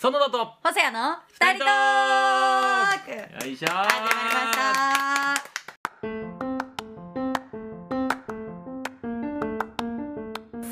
そのだと。細谷の二人トーク。よいしょー。始まりました。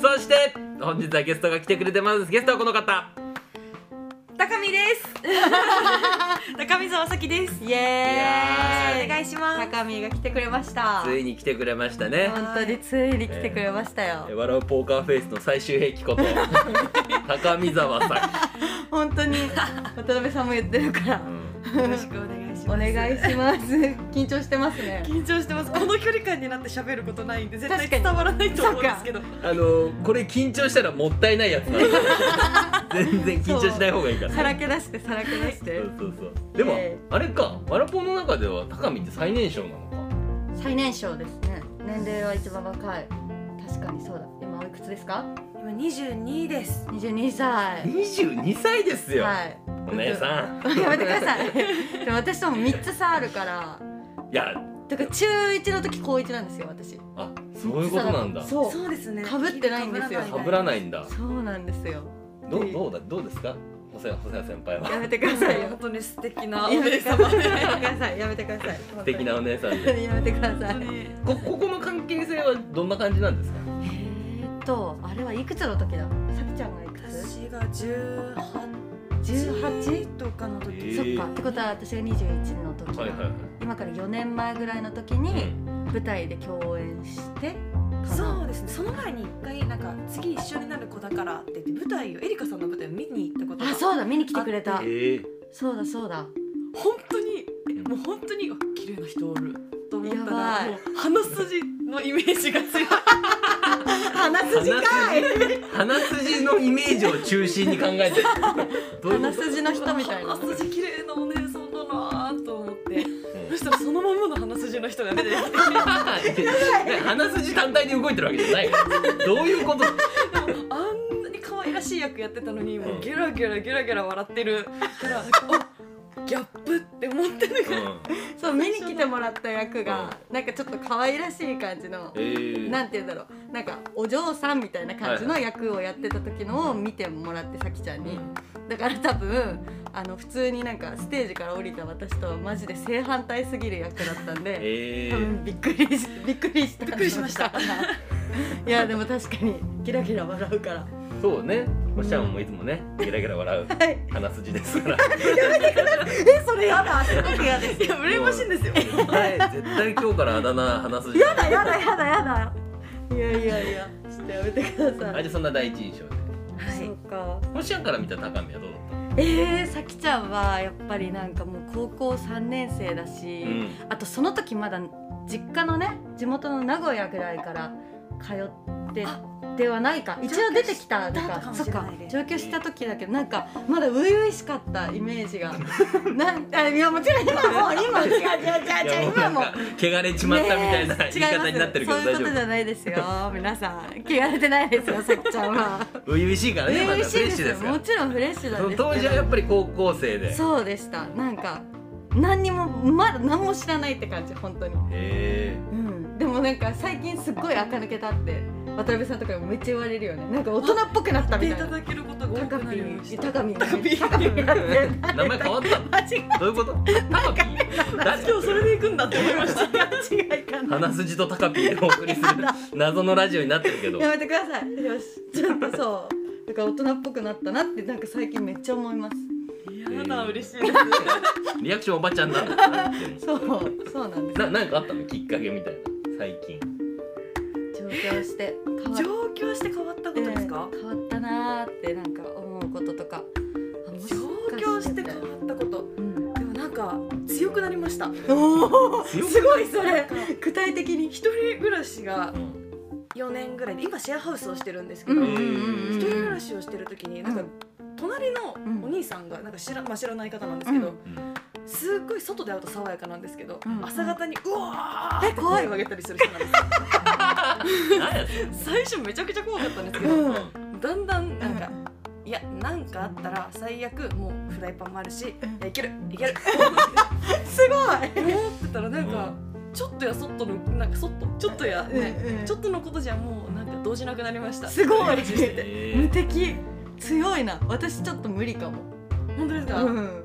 そして本日はゲストが来てくれてます。ゲストはこの方高見です。高見沢咲です。イエーイ。お願いします。高見が来てくれました。ついに来てくれましたね。本当についに来てくれましたよ、え笑うポーカーフェイスの最終兵器こと 高見沢さ本当に渡辺さんも言ってるから。ん、よろしくお願いしおます。願いします。緊張してますね。緊張してます。この距離感になって喋ることないんで絶対伝わらないと思うんですけど。あのこれ緊張したらもったいないやつなの 全然緊張しない方がいいから。さらけ出してさらけ出して。そうそうそう。でも、えあれか。ワラポンの中では高見って最年少なのか。最年少ですね。年齢は一番若い。確かにそうだ。今おいくつですか？今二十二です。22歳22歳ですよ、はいお姉さん。やめてください。でも私とも3つ差あるから。いや。だから中1の時高1なんですよ私。あそういうことなんだ。そう。そうですね。被ってないんですよ。かぶらない。んだ。そうなんですよ。どうどうだどうですか？細谷細谷先輩は。やめてくださいよ。本当に素敵な。おやめて姉さいやめてください。やめてください。素敵なお姉さんで。やめてください。こここの関係性はどんな感じなんですか？えーっとあれはいくつの時だ？さきちゃんがいくつ？私が十八 18? とかの時。えーそっかってことは私が21の時、はいはいはい。今から4年前ぐらいの時に舞台で共演してそうですね。その前に一回なんか次一緒になる子だからって言って舞台をエリカさんの舞台を見に行ったことがあそうだ見に来てくれた。あえー、そうだそうだ。本当にえもう本当にあ綺麗な人おると思ったらもう鼻筋のイメージが強い。鼻筋かイメージを中心に考えてる。鼻筋の人みたいな。鼻筋綺麗なお姉さんだなと思って。とそしたらそのままの鼻筋の人が出てきて。う ん鼻筋単体で動いてるわけじゃない。どういうこと？あんなに可愛らしい役やってたのにもうゲラゲラゲラゲラ笑ってる。からあギャップって思ってるから。そう見に来てもらった役がなんかちょっと可愛らしい感じのえー、なんて言うんだろう。なんかお嬢さんみたいな感じの役をやってた時のを見てもらってさきちゃんに。だから多分あの普通になんかステージから降りた私とはマジで正反対すぎる役だったんでえー、多分びっくりし びっくりした。びっくりしました。いやでも確かにギラギラ笑うから。そうねおっしゃんもいつもねゲラゲラ笑うはい。鼻筋ですから。えそれやだ。すごく嫌ですいや羨ましいんですよ。絶対絶対今日からあだ名鼻筋やだやだやだ。やだいやいやいや。ちょっとやめてください。あじゃあそんな第一印象で。そうか。おっしゃんから見た高見はどうだっえー、さきちゃんはやっぱりなんかもう高校3年生だし、たうん。あとその時まだ実家のね地元の名古屋ぐらいから通ってではないか。一応出てきた。のかそっか。上京した時だけどなんかまだ初々しかったイメージが。なんあいやもちろん今も 今違う違う違う違う。今も。汚れちまったみたいなねえ。言い方になってるけど大丈違います。そういうことじゃないですよ。皆さん汚れてないですよさきちゃんは夫初々しいからねまだ。フレッシュですもちろんフレッシュなんです当時はやっぱり高校生で。そうでした。なんか何にもまだ何も知らないって感じ本当に。へうん。でもなんか最近すっごい垢抜けたって渡辺さんとかにもめっちゃ言われるよね。なんか大人っぽくなったみたいな。言っていただけることが多高くなりました見。高見。名前変わった どういうこと？高見。誰今日それで行くんだって思いました。い違いかな。鼻筋と高ピーでお送りする。謎のラジオになってるけど。やめてください。よし。ちょっとそう。だから大人っぽくなったなってなんか最近めっちゃ思います。やだ嬉しいです。リアクションおばちゃんだ。そうそうなんです。ななんかあったの？きっかけみたいな。最近。上京して上京して変わったことですか？変わったなーってなんか思うこととか。上京して変わったこと。うん。でもなんか強くなりました。すごいそれ。具体的に一人暮らしがうん。4年ぐらいで今シェアハウスをしてるんですけど、うん一人暮らしをしてる時になんかうん。隣のうんお兄さんがなんか知ら,、まあ、知らない方なんですけど、うん。うんすっごい外で会うと爽やかなんですけど、うん朝方にうわーってえ怖い。声を上げたりする人なんです 最初めちゃくちゃ怖かったんですけど、うん。だんだんなんか、いやなんかあったら最悪もうフライパンもあるし、いやいけるいける。すごい。思ってたらなんか、ちょっとやそっとのなんかそっとちょっとや、ねうんうん。ちょっとのことじゃもうなんか動じなくなりました。すごい。無敵。強いな。私ちょっと無理かも。本当ですか、うん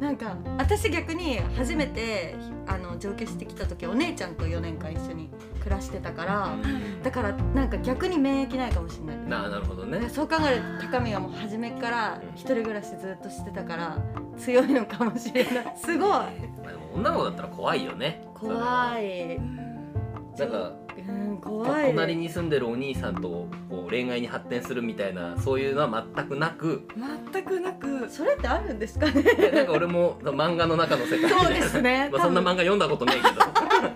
なんか私逆に初めてあの上京してきた時お姉ちゃんと4年間一緒に暮らしてたからだからなんか逆に免疫ないかもしれない。なあなるほどね。そう考えると高見はもう初めから一人暮らしずっとしてたから強いのかもしれない。すごい。まあでも女の子だったら怖いよね。怖い。なんかうん怖い。隣に住んでるお兄さんとこう恋愛に発展するみたいなそういうのは全くなく。全くなく。それってあるんですかね？なんか俺も漫画の中の世界そうですね。まあそんな漫画読んだことないけど。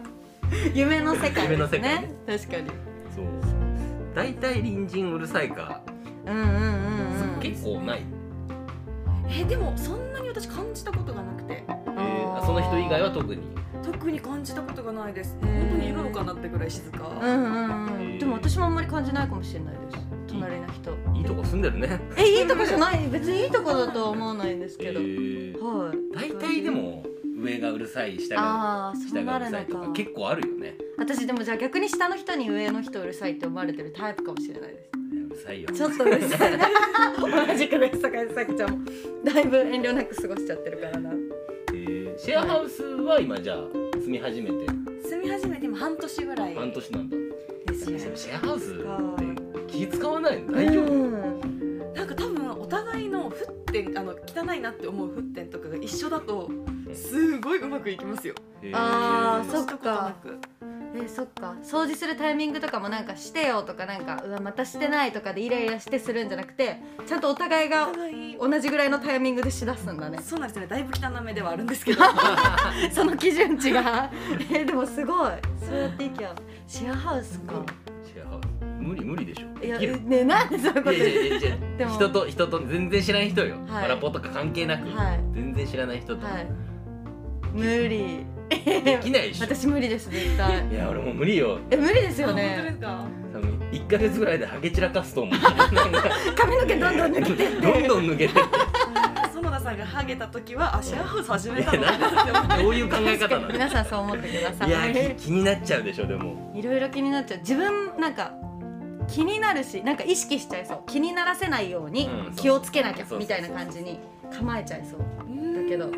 夢の世界ですね。夢の世界ね。確かに。そう。大体隣人うるさいか。うんうんうんうん結構ない、えでもそんなに私感じたことがなくて。えーその人以外は特に特に感じたことがないです本当にいるのかなってぐらい静か、うんうんうへーん。でも私もあんまり感じないかもしれないです。隣の人。いいとこ住んでるね。えいいとこじゃない？別にいいとこだとは思わないんですけど、えー。はい。大体でも上がうるさい下がああそ下がうるさいとかか結構あるよね。私でもじゃあ逆に下の人に上の人うるさいって思われてるタイプかもしれないです。うるさいよ。ちょっとうるさい。な同じくです坂井咲ちゃん。もだいぶ遠慮なく過ごしちゃってるからな。えーシェアハウスは今じゃあ住み始めて。住み始めて今半年ぐらい。半年なんだ。ですねシェアハウスって気使わないの？大丈夫？うん。なんか多分お互いの沸点あの汚いなって思う沸点とかが一緒だとすごいうまくいきますよ。あー。そっかえそっか。掃除するタイミングとかもなんかしてよとかなんかうわまたしてないとかでイライラしてするんじゃなくてちゃんとお互いおが同じぐらいのタイミングでしだすんだね。そうなんですよね。だいぶ汚めではあるんですけど。その基準値が。えでもすごい。そうやっていきゃシェアハウスか。シェアハウス。無理無理でしょ。いやねなんでそういうことでも。人と人と全然知らない人よ、はい。パラポとか関係なく、はい。全然知らない人と、はい。無理できないでしょ。私無理です絶対。いや俺もう無理よ。え無理ですよあ本当でねすか？多分1ヶ月ぐらいでハゲ散らかすと思う。髪の毛どんどん抜けてって。どんどん抜けて園田さんがハゲた時はあシェアハウス始めたのどういう考え方なの？皆さんそう思ってくださいいや気気になっちゃうでしょでも。いろいろ気になっちゃう。自分なんか気になるしなんか意識しちゃいそう。気にならせないようにうん気をつけなきゃみたいな感じに構えちゃいそうだけど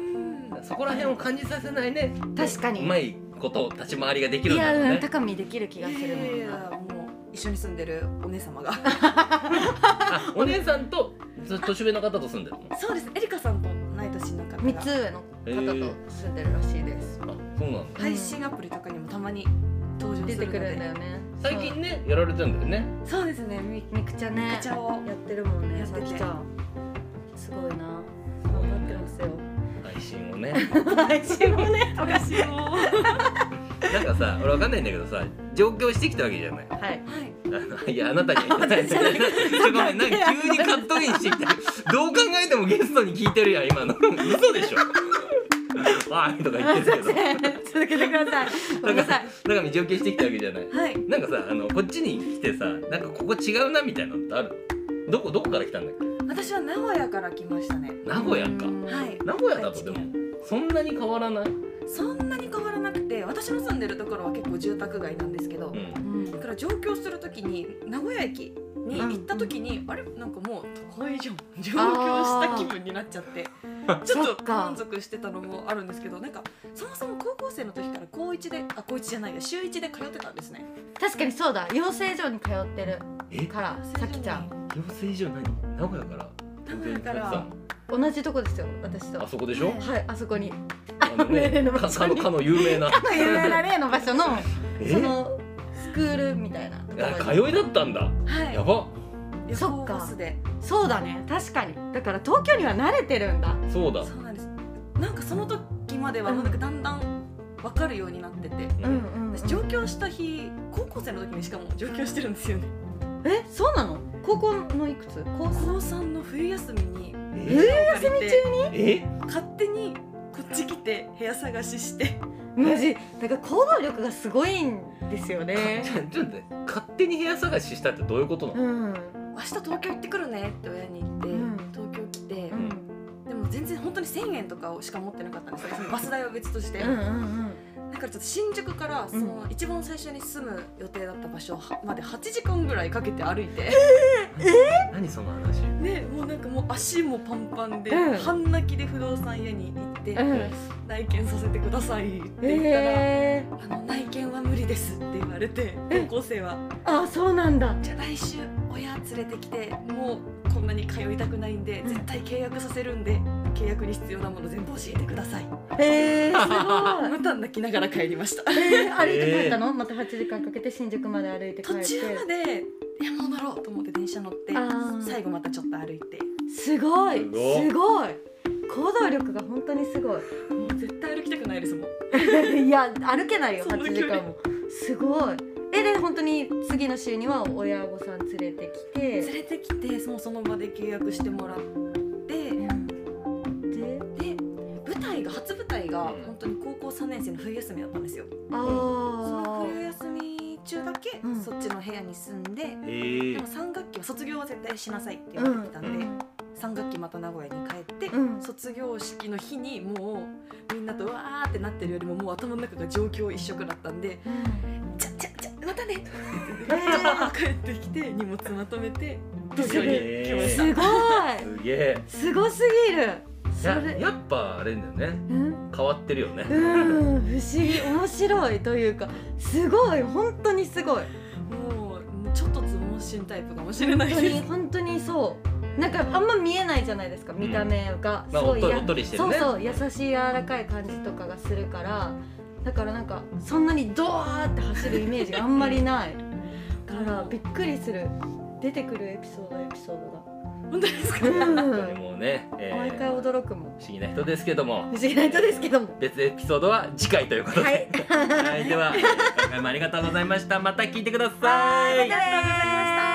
そこら辺を感じさせないね。確かに。うまいこと立ち回りができるいやうんんだろうね高見できる気がするもんな。もう一緒に住んでるお姉様が。あお姉さんとず年上の方と住んでるの？そうです。エリカさんと同い年の方が。三つ上の方と住んでるらしいです。あそうなんだ。配信アプリとかにもたまに登場するので。出てくるん。だよね最近ねやられてるんだよね。そうですね。みみくちゃね。みくちゃをやってるもんねやってきちゃんすごいな。頑張ってますよ。配信をね。配信もね私も。なんかさ俺わかんないんだけどさ上京してきたわけじゃない。はい。はいあのいやあなたには言ってないんだけどごめんなんか急にカットインしてきてどう考えてもゲストに聞いてるやん今の。嘘でしょ。はいとか言ってるけど。続けてください。ごめんなさい。だから上京してきたわけじゃない。はい。なんかさあのこっちに来てさなんかここ違うなみたいなのってある？どこどこから来たんだっけ？私は名古屋から来ましたね。名古屋か。うんはい。名古屋だとでもそんなに変わらない？そんなに変わらなくて私の住んでるところは結構住宅街なんですけど、うん。うんだから上京するときに名古屋駅に行ったときに、あれ？なんかもう都会じゃん。上京した気分になっちゃって。ちょっと満足してたのもあるんですけどなんかそもそも高校生の時から高1であ高1じゃないや週1で通ってたんですね。確かにそうだ。養成所に通ってるえからさきちゃん。養成所何？名古屋から名古屋から。さ同じとこですよ私と。あそこでしょ？はいあそこに。あのね 例のか場所に。かのかの有名な。有名な例の場所のえ？そのスクールみたいな。ところにあ通いだったんだ。はい。やば。旅そっか。そうだね。確かに。だから東京には慣れてるんだ。そうだ。そうなんです。なんかその時まではうん。なんかだんだん分かるようになってて、うん、私上京した日高校生の時にしかも上京してるんですよねえそうなの？高校のいくつ？高高三3の冬休みにえ部屋を借りてえ？勝手にこっち来て部屋探ししてマジ？だから行動力がすごいんですよね。ちょっと待って勝手に部屋探ししたってどういうことなの、うん。明日東京行ってくるねって親に言って、うん。東京来て、うん。でも全然本当に1000円とかしか持ってなかったんですよ。バス代は別として、うんうんだからちょっと新宿からその一番最初に住む予定だった場所まで8時間ぐらいかけて歩いて、何その話？ねもうなんかもう足もパンパンで、うん。半泣きで不動産屋に行って、うん。内見させてくださいって言ったら、えあの内見は無理ですって言われてえ高校生は。ー、あそうなんだ。じゃあ来週親連れてきてもうこんなに通いたくないんでうん。絶対契約させるんで契約に必要なもの全部教えてください。えー、すごい。また泣きながら帰りました。えー、歩いて帰ったの、また8時間かけて新宿まで歩いて帰って。途中までいやもう乗ろうと思って電車乗って最後またちょっと歩いて。すごい。すごい。行動力が本当にすごい。もう絶対歩きたくないですもん。いや歩けないよ8そんな距離時間も。すごい。えで本当に次の週には親御さん連れてきて。連れてきてもうその場で契約してもらってがうん。本当に高校3年生の冬休みだったんですよ。そあのあ冬休み中だけうん。そっちの部屋に住んで、えー。でも3学期は卒業は絶対しなさいって言われてたんで、3学期また名古屋に帰って、うん。卒業式の日にもうみん。なとわーってなってるよりももう頭の中が状況一色だったんでうん「じゃじゃじゃまたね!」ってえー帰ってきて荷物まとめて東京に来ました。すごいすげえすごすぎる。そやれやっぱあれだよね。うん。変わってるよね。うん。不思議。面白いというか。すごい。本当にすごい。もうちょっとつ盲信タイプかもしれない本当ですに本当にそう。なんかあんま見えないじゃないですか。見た目が、まあすごいやおっとりおっとりしてるね。そうそう。優しい柔らかい感じとかがするから。だからなんかそんなにドワーって走るイメージがあんまりない。からびっくりする。出てくるエピソードエピソー本当ですか？うん、本当にもうね、えー毎回驚くもん。不思議な人ですけども。不思議な人ですけども。別エピソードは次回ということで、はい。はい、では今回もありがとうございました。また聞いてください。ありがとうございました